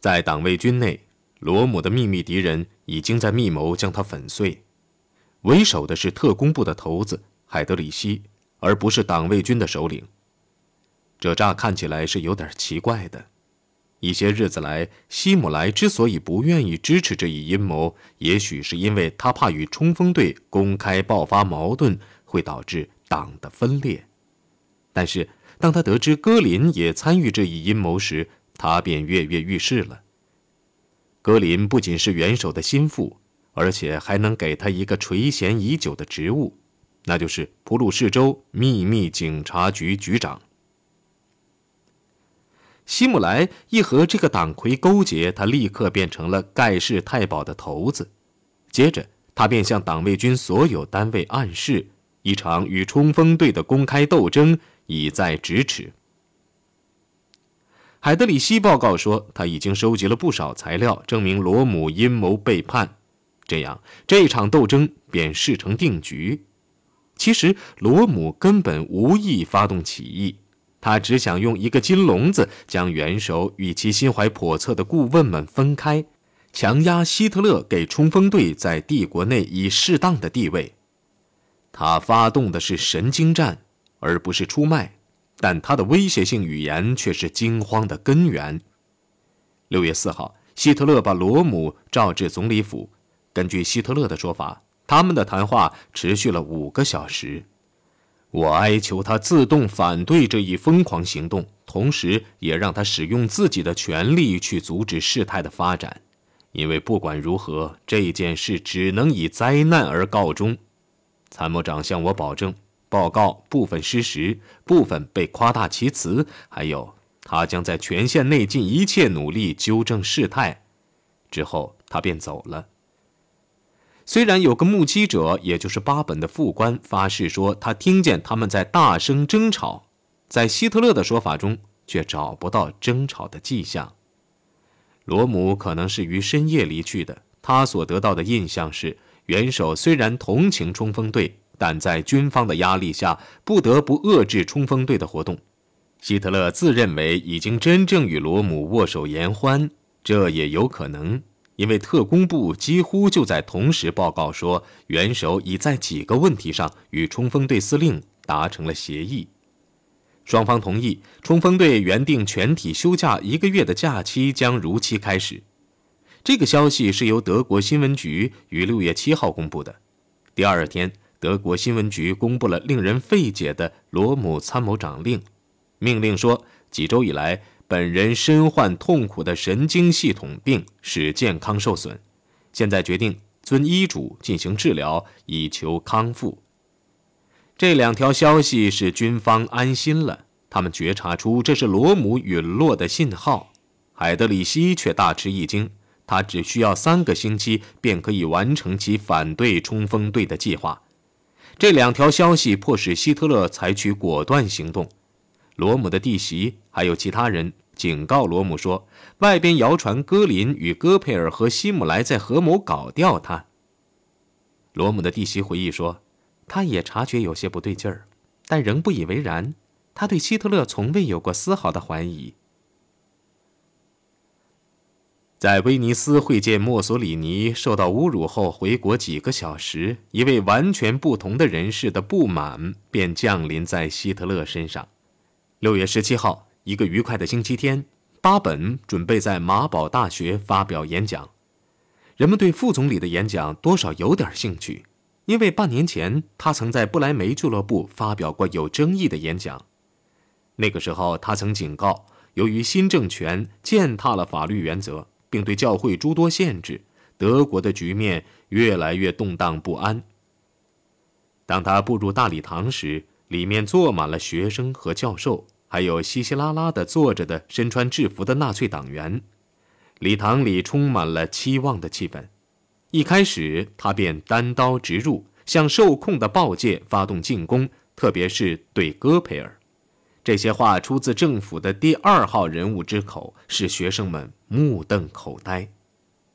在党卫军内，罗姆的秘密敌人已经在密谋将他粉碎。为首的是特工部的头子海德里希，而不是党卫军的首领。这乍看起来是有点奇怪的。一些日子来，希姆莱之所以不愿意支持这一阴谋，也许是因为他怕与冲锋队公开爆发矛盾会导致党的分裂。但是，当他得知戈林也参与这一阴谋时，他便跃跃欲试了。格林不仅是元首的心腹，而且还能给他一个垂涎已久的职务，那就是普鲁士州秘密警察局局长。希姆莱一和这个党魁勾结，他立刻变成了盖世太保的头子。接着，他便向党卫军所有单位暗示，一场与冲锋队的公开斗争已在咫尺。海德里希报告说，他已经收集了不少材料，证明罗姆阴谋背叛，这样这场斗争便事成定局。其实，罗姆根本无意发动起义。他只想用一个金笼子将元首与其心怀叵测的顾问们分开，强压希特勒给冲锋队在帝国内以适当的地位。他发动的是神经战，而不是出卖，但他的威胁性语言却是惊慌的根源。六月四号，希特勒把罗姆召至总理府。根据希特勒的说法，他们的谈话持续了五个小时。我哀求他自动反对这一疯狂行动，同时也让他使用自己的权力去阻止事态的发展，因为不管如何，这件事只能以灾难而告终。参谋长向我保证，报告部分失实，部分被夸大其词，还有他将在全县内尽一切努力纠正事态。之后，他便走了。虽然有个目击者，也就是巴本的副官发誓说他听见他们在大声争吵，在希特勒的说法中却找不到争吵的迹象。罗姆可能是于深夜离去的，他所得到的印象是，元首虽然同情冲锋队，但在军方的压力下不得不遏制冲锋队的活动。希特勒自认为已经真正与罗姆握手言欢，这也有可能。因为特工部几乎就在同时报告说，元首已在几个问题上与冲锋队司令达成了协议，双方同意冲锋队原定全体休假一个月的假期将如期开始。这个消息是由德国新闻局于六月七号公布的。第二天，德国新闻局公布了令人费解的罗姆参谋长令，命令说，几周以来。本人身患痛苦的神经系统病，使健康受损。现在决定遵医嘱进行治疗，以求康复。这两条消息使军方安心了，他们觉察出这是罗姆陨落的信号。海德里希却大吃一惊，他只需要三个星期便可以完成其反对冲锋队的计划。这两条消息迫使希特勒采取果断行动。罗姆的弟媳还有其他人警告罗姆说：“外边谣传戈林与戈佩尔和希姆莱在合谋搞掉他。”罗姆的弟媳回忆说：“他也察觉有些不对劲儿，但仍不以为然。他对希特勒从未有过丝毫的怀疑。”在威尼斯会见墨索里尼受到侮辱后回国几个小时，一位完全不同的人士的不满便降临在希特勒身上。六月十七号，一个愉快的星期天，巴本准备在马堡大学发表演讲。人们对副总理的演讲多少有点兴趣，因为半年前他曾在不莱梅俱乐部发表过有争议的演讲。那个时候，他曾警告，由于新政权践踏了法律原则，并对教会诸多限制，德国的局面越来越动荡不安。当他步入大礼堂时，里面坐满了学生和教授，还有稀稀拉拉的坐着的身穿制服的纳粹党员。礼堂里充满了期望的气氛。一开始，他便单刀直入，向受控的报界发动进攻，特别是对戈培尔。这些话出自政府的第二号人物之口，使学生们目瞪口呆。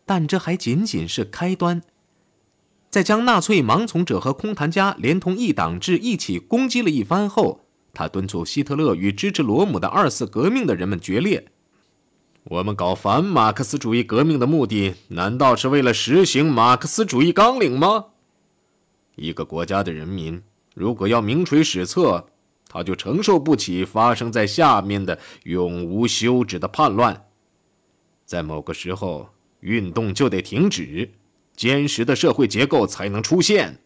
但这还仅仅是开端。在将纳粹盲从者和空谈家连同一党制一起攻击了一番后，他敦促希特勒与支持罗姆的二次革命的人们决裂。我们搞反马克思主义革命的目的，难道是为了实行马克思主义纲领吗？一个国家的人民如果要名垂史册，他就承受不起发生在下面的永无休止的叛乱。在某个时候，运动就得停止，坚实的社会结构才能出现。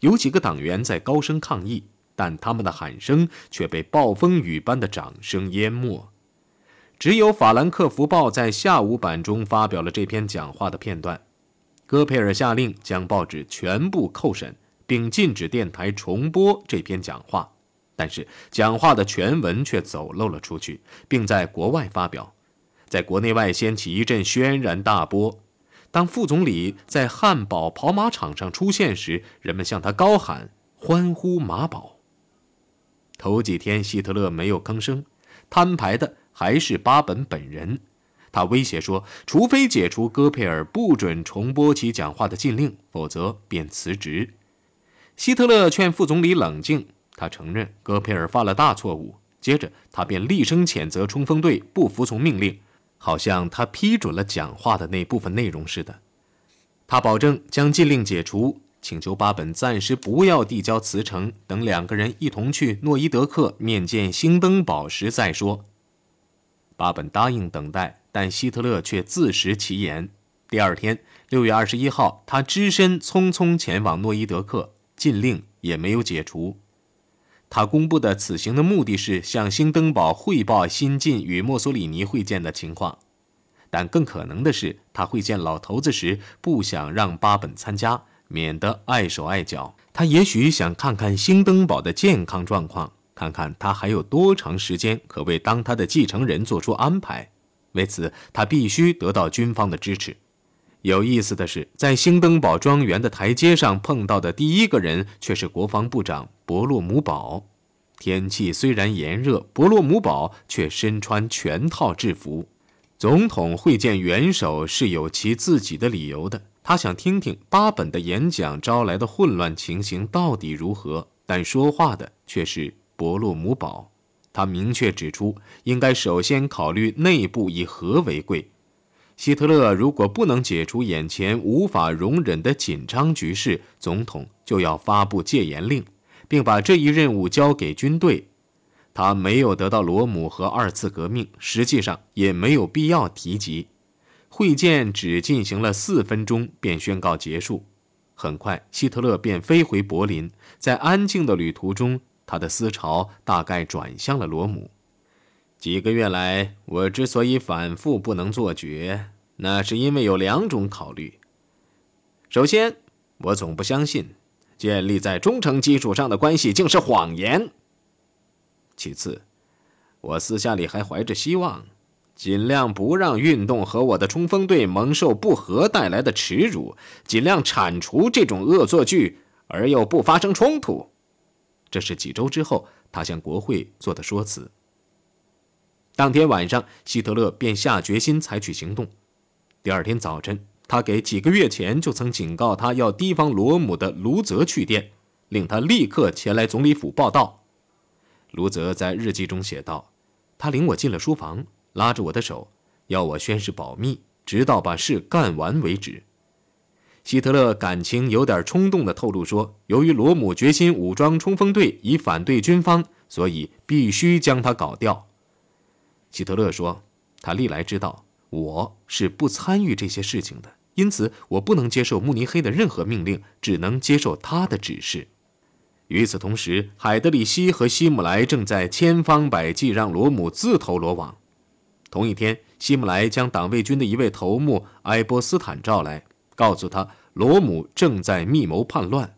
有几个党员在高声抗议，但他们的喊声却被暴风雨般的掌声淹没。只有《法兰克福报》在下午版中发表了这篇讲话的片段。戈培尔下令将报纸全部扣审，并禁止电台重播这篇讲话，但是讲话的全文却走漏了出去，并在国外发表，在国内外掀起一阵轩然大波。当副总理在汉堡跑马场上出现时，人们向他高喊，欢呼马宝。头几天，希特勒没有吭声，摊牌的还是巴本本人。他威胁说，除非解除戈佩尔不准重播其讲话的禁令，否则便辞职。希特勒劝副总理冷静，他承认戈佩尔犯了大错误。接着，他便厉声谴责冲锋队不服从命令。好像他批准了讲话的那部分内容似的。他保证将禁令解除，请求巴本暂时不要递交辞呈，等两个人一同去诺伊德克面见兴登堡时再说。巴本答应等待，但希特勒却自食其言。第二天，六月二十一号，他只身匆匆前往诺伊德克，禁令也没有解除。他公布的此行的目的是向兴登堡汇报新晋与墨索里尼会见的情况，但更可能的是，他会见老头子时不想让巴本参加，免得碍手碍脚。他也许想看看兴登堡的健康状况，看看他还有多长时间可为当他的继承人做出安排。为此，他必须得到军方的支持。有意思的是，在兴登堡庄园的台阶上碰到的第一个人却是国防部长伯洛姆堡。天气虽然炎热，伯洛姆堡却身穿全套制服。总统会见元首是有其自己的理由的，他想听听巴本的演讲招来的混乱情形到底如何。但说话的却是伯洛姆堡，他明确指出，应该首先考虑内部以和为贵。希特勒如果不能解除眼前无法容忍的紧张局势，总统就要发布戒严令，并把这一任务交给军队。他没有得到罗姆和二次革命，实际上也没有必要提及。会见只进行了四分钟，便宣告结束。很快，希特勒便飞回柏林。在安静的旅途中，他的思潮大概转向了罗姆。几个月来，我之所以反复不能做决，那是因为有两种考虑。首先，我总不相信建立在忠诚基础上的关系竟是谎言；其次，我私下里还怀着希望，尽量不让运动和我的冲锋队蒙受不和带来的耻辱，尽量铲除这种恶作剧，而又不发生冲突。这是几周之后他向国会做的说辞。当天晚上，希特勒便下决心采取行动。第二天早晨，他给几个月前就曾警告他要提防罗姆的卢泽去电，令他立刻前来总理府报道。卢泽在日记中写道：“他领我进了书房，拉着我的手，要我宣誓保密，直到把事干完为止。”希特勒感情有点冲动地透露说：“由于罗姆决心武装冲锋队以反对军方，所以必须将他搞掉。”希特勒说：“他历来知道我是不参与这些事情的，因此我不能接受慕尼黑的任何命令，只能接受他的指示。”与此同时，海德里希和希姆莱正在千方百计让罗姆自投罗网。同一天，希姆莱将党卫军的一位头目埃波斯坦召来，告诉他罗姆正在密谋叛乱，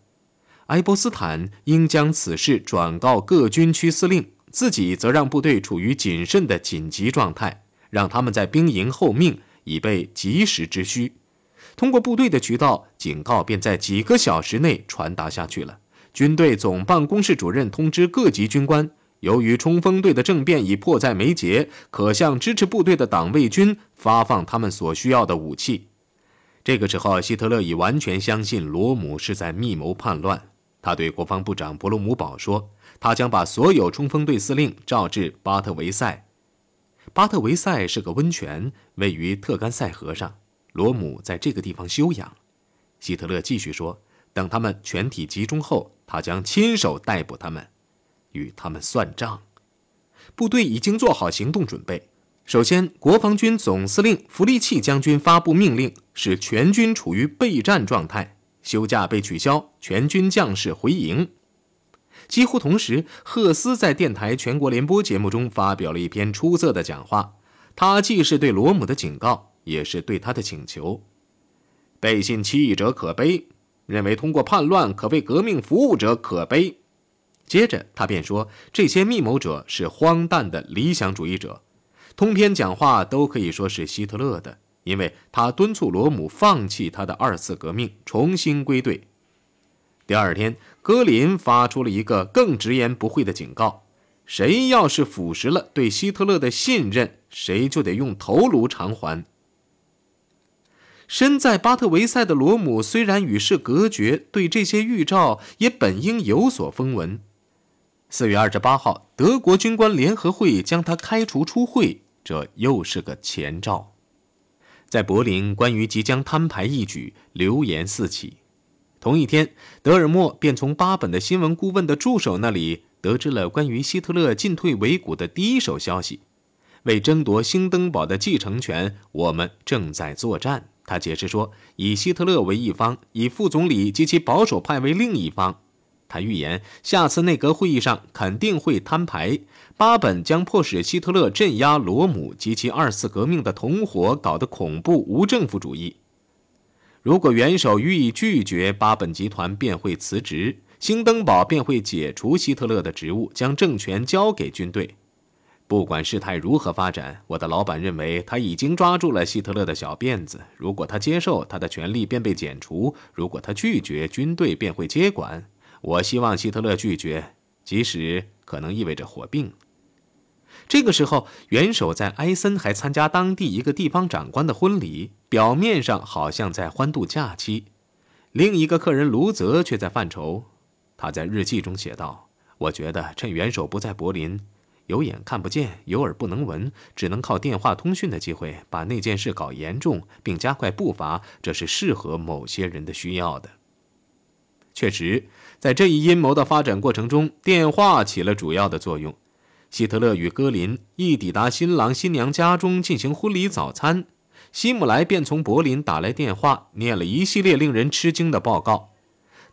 埃波斯坦应将此事转告各军区司令。自己则让部队处于谨慎的紧急状态，让他们在兵营候命，以备及时之需。通过部队的渠道，警告便在几个小时内传达下去了。军队总办公室主任通知各级军官，由于冲锋队的政变已迫在眉睫，可向支持部队的党卫军发放他们所需要的武器。这个时候，希特勒已完全相信罗姆是在密谋叛乱。他对国防部长伯罗姆堡说。他将把所有冲锋队司令召至巴特维塞。巴特维塞是个温泉，位于特干塞河上。罗姆在这个地方休养。希特勒继续说：“等他们全体集中后，他将亲手逮捕他们，与他们算账。”部队已经做好行动准备。首先，国防军总司令弗利契将军发布命令，使全军处于备战状态，休假被取消，全军将士回营。几乎同时，赫斯在电台全国联播节目中发表了一篇出色的讲话。他既是对罗姆的警告，也是对他的请求。背信弃义者可悲，认为通过叛乱可为革命服务者可悲。接着，他便说，这些密谋者是荒诞的理想主义者。通篇讲话都可以说是希特勒的，因为他敦促罗姆放弃他的二次革命，重新归队。第二天，格林发出了一个更直言不讳的警告：谁要是腐蚀了对希特勒的信任，谁就得用头颅偿还。身在巴特维塞的罗姆虽然与世隔绝，对这些预兆也本应有所风闻。四月二十八号，德国军官联合会将他开除出会，这又是个前兆。在柏林，关于即将摊牌一举，流言四起。同一天，德尔默便从巴本的新闻顾问的助手那里得知了关于希特勒进退维谷的第一手消息。为争夺兴登堡的继承权，我们正在作战。他解释说，以希特勒为一方，以副总理及其保守派为另一方。他预言，下次内阁会议上肯定会摊牌，巴本将迫使希特勒镇压罗姆及其二次革命的同伙搞的恐怖无政府主义。如果元首予以拒绝，巴本集团便会辞职，兴登堡便会解除希特勒的职务，将政权交给军队。不管事态如何发展，我的老板认为他已经抓住了希特勒的小辫子。如果他接受，他的权力便被剪除；如果他拒绝，军队便会接管。我希望希特勒拒绝，即使可能意味着火并。这个时候，元首在埃森还参加当地一个地方长官的婚礼，表面上好像在欢度假期。另一个客人卢泽却在犯愁。他在日记中写道：“我觉得趁元首不在柏林，有眼看不见，有耳不能闻，只能靠电话通讯的机会，把那件事搞严重，并加快步伐，这是适合某些人的需要的。”确实，在这一阴谋的发展过程中，电话起了主要的作用。希特勒与戈林一抵达新郎新娘家中进行婚礼早餐，希姆莱便从柏林打来电话，念了一系列令人吃惊的报告。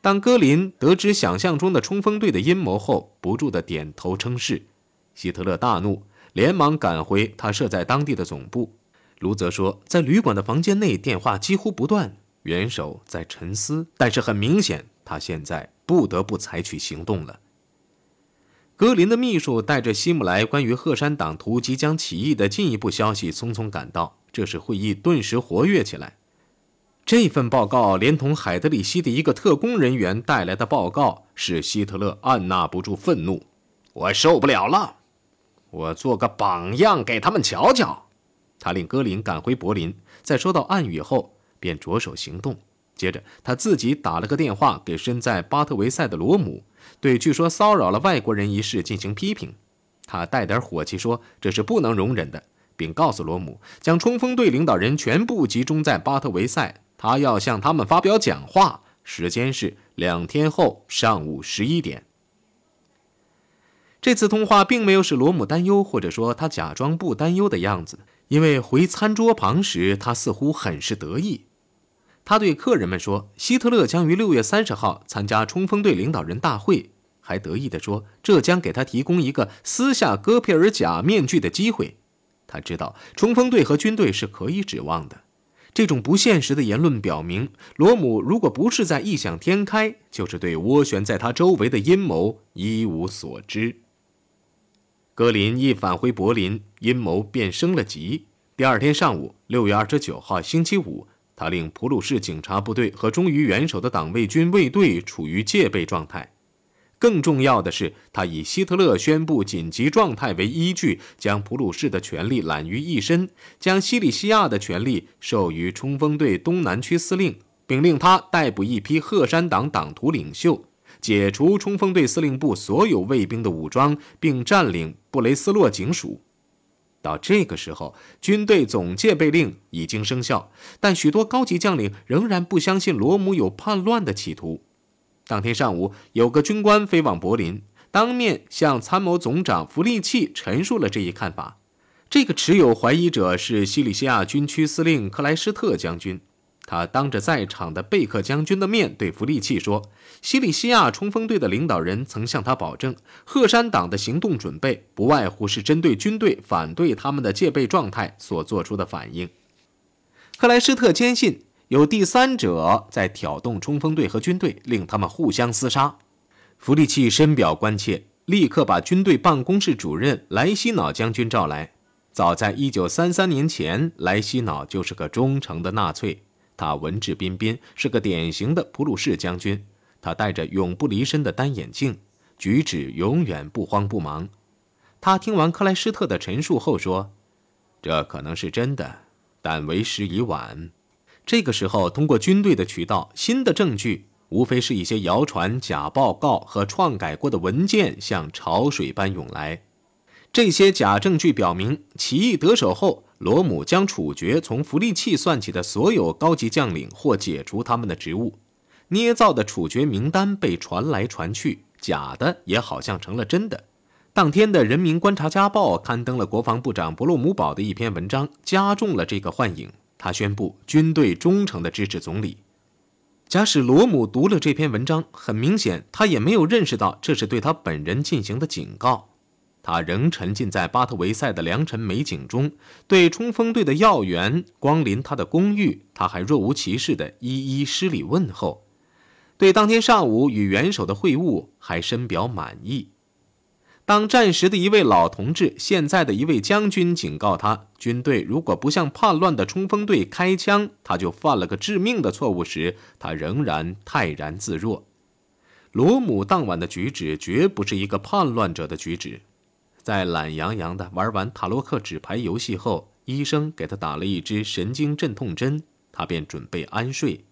当戈林得知想象中的冲锋队的阴谋后，不住地点头称是。希特勒大怒，连忙赶回他设在当地的总部。卢泽说，在旅馆的房间内，电话几乎不断。元首在沉思，但是很明显，他现在不得不采取行动了。格林的秘书带着希姆莱关于赫山党徒即将起义的进一步消息匆匆赶到，这时会议顿时活跃起来。这份报告连同海德里希的一个特工人员带来的报告，使希特勒按捺不住愤怒：“我受不了了，我做个榜样给他们瞧瞧。”他令格林赶回柏林，在收到暗语后便着手行动。接着，他自己打了个电话给身在巴特维塞的罗姆。对据说骚扰了外国人一事进行批评，他带点火气说这是不能容忍的，并告诉罗姆将冲锋队领导人全部集中在巴特维塞，他要向他们发表讲话，时间是两天后上午十一点。这次通话并没有使罗姆担忧，或者说他假装不担忧的样子，因为回餐桌旁时他似乎很是得意。他对客人们说：“希特勒将于六月三十号参加冲锋队领导人大会，还得意地说，这将给他提供一个撕下戈佩尔假面具的机会。他知道冲锋队和军队是可以指望的。这种不现实的言论表明，罗姆如果不是在异想天开，就是对涡旋在他周围的阴谋一无所知。”格林一返回柏林，阴谋便升了级。第二天上午，六月二十九号，星期五。他令普鲁士警察部队和忠于元首的党卫军卫队处于戒备状态。更重要的是，他以希特勒宣布紧急状态为依据，将普鲁士的权力揽于一身，将西里西亚的权力授予冲锋队东南区司令，并令他逮捕一批赫山党党徒领袖，解除冲锋队司令部所有卫兵的武装，并占领布雷斯洛警署。到这个时候，军队总戒备令已经生效，但许多高级将领仍然不相信罗姆有叛乱的企图。当天上午，有个军官飞往柏林，当面向参谋总长弗利契陈述了这一看法。这个持有怀疑者是西里西亚军区司令克莱施特将军。他当着在场的贝克将军的面对弗利契说：“西里西亚冲锋队的领导人曾向他保证，赫山党的行动准备不外乎是针对军队反对他们的戒备状态所做出的反应。”克莱施特坚信有第三者在挑动冲锋队和军队，令他们互相厮杀。弗利契深表关切，立刻把军队办公室主任莱西瑙将军召来。早在一九三三年前，莱西瑙就是个忠诚的纳粹。他文质彬彬，是个典型的普鲁士将军。他戴着永不离身的单眼镜，举止永远不慌不忙。他听完克莱施特的陈述后说：“这可能是真的，但为时已晚。”这个时候，通过军队的渠道，新的证据无非是一些谣传、假报告和篡改过的文件，像潮水般涌来。这些假证据表明，起义得手后。罗姆将处决从福利器算起的所有高级将领或解除他们的职务，捏造的处决名单被传来传去，假的也好像成了真的。当天的《人民观察家报》刊登了国防部长伯洛姆堡的一篇文章，加重了这个幻影。他宣布军队忠诚地支持总理。假使罗姆读了这篇文章，很明显他也没有认识到这是对他本人进行的警告。他仍沉浸在巴特维塞的良辰美景中，对冲锋队的要员光临他的公寓，他还若无其事地一一施礼问候，对当天上午与元首的会晤还深表满意。当战时的一位老同志、现在的一位将军警告他，军队如果不向叛乱的冲锋队开枪，他就犯了个致命的错误时，他仍然泰然自若。罗姆当晚的举止绝不是一个叛乱者的举止。在懒洋洋地玩完塔洛克纸牌游戏后，医生给他打了一支神经镇痛针，他便准备安睡。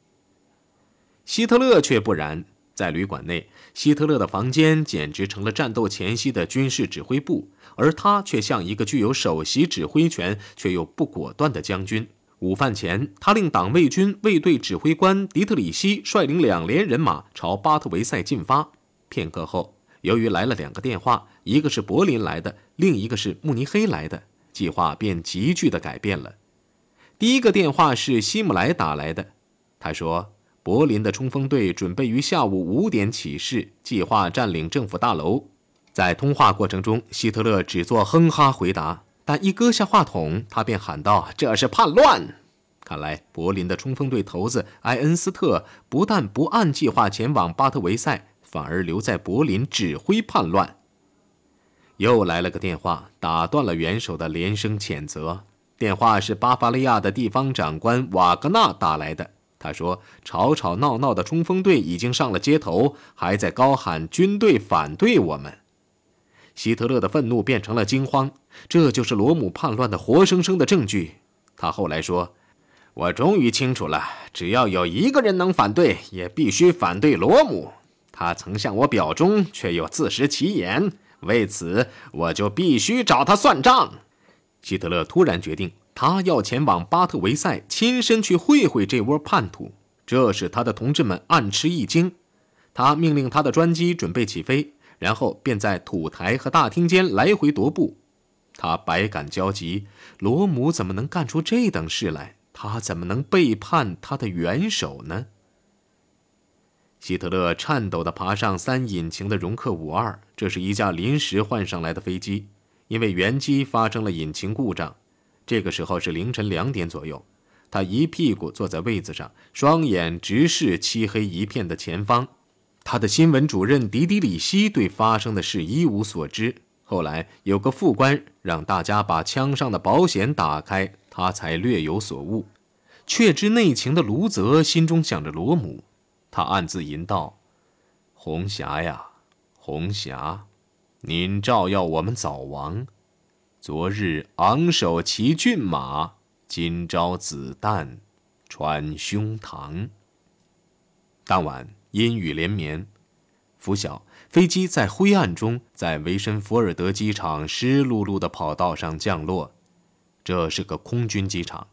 希特勒却不然，在旅馆内，希特勒的房间简直成了战斗前夕的军事指挥部，而他却像一个具有首席指挥权却又不果断的将军。午饭前，他令党卫军卫队指挥官迪特里希率领两连人马朝巴特维塞进发。片刻后。由于来了两个电话，一个是柏林来的，另一个是慕尼黑来的，计划便急剧的改变了。第一个电话是希姆莱打来的，他说柏林的冲锋队准备于下午五点起事，计划占领政府大楼。在通话过程中，希特勒只做哼哈回答，但一搁下话筒，他便喊道：“这是叛乱！”看来柏林的冲锋队头子埃恩斯特不但不按计划前往巴特维塞。反而留在柏林指挥叛乱。又来了个电话，打断了元首的连声谴责。电话是巴伐利亚的地方长官瓦格纳打来的。他说：“吵吵闹闹的冲锋队已经上了街头，还在高喊‘军队反对我们’。”希特勒的愤怒变成了惊慌。这就是罗姆叛乱的活生生的证据。他后来说：“我终于清楚了，只要有一个人能反对，也必须反对罗姆。”他曾向我表忠，却又自食其言，为此我就必须找他算账。希特勒突然决定，他要前往巴特维塞，亲身去会会这窝叛徒。这使他的同志们暗吃一惊。他命令他的专机准备起飞，然后便在土台和大厅间来回踱步。他百感交集，罗姆怎么能干出这等事来？他怎么能背叛他的元首呢？希特勒颤抖地爬上三引擎的容克五二，这是一架临时换上来的飞机，因为原机发生了引擎故障。这个时候是凌晨两点左右，他一屁股坐在位子上，双眼直视漆黑一片的前方。他的新闻主任迪迪里希对发生的事一无所知。后来有个副官让大家把枪上的保险打开，他才略有所悟。却知内情的卢泽心中想着罗姆。他暗自吟道：“红霞呀，红霞，您照耀我们早亡。昨日昂首骑骏马，今朝子弹穿胸膛。”当晚阴雨连绵，拂晓，飞机在灰暗中在维申福尔德机场湿漉漉的跑道上降落。这是个空军机场。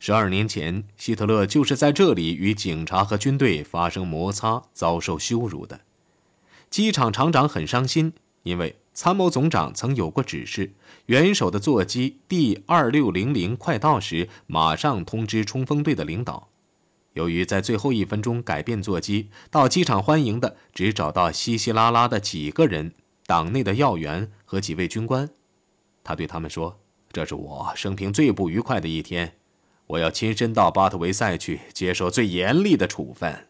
十二年前，希特勒就是在这里与警察和军队发生摩擦，遭受羞辱的。机场厂长很伤心，因为参谋总长曾有过指示：元首的座机 D 二六零零快到时，马上通知冲锋队的领导。由于在最后一分钟改变座机，到机场欢迎的只找到稀稀拉拉的几个人，党内的要员和几位军官。他对他们说：“这是我生平最不愉快的一天，我要亲身到巴特维塞去接受最严厉的处分。”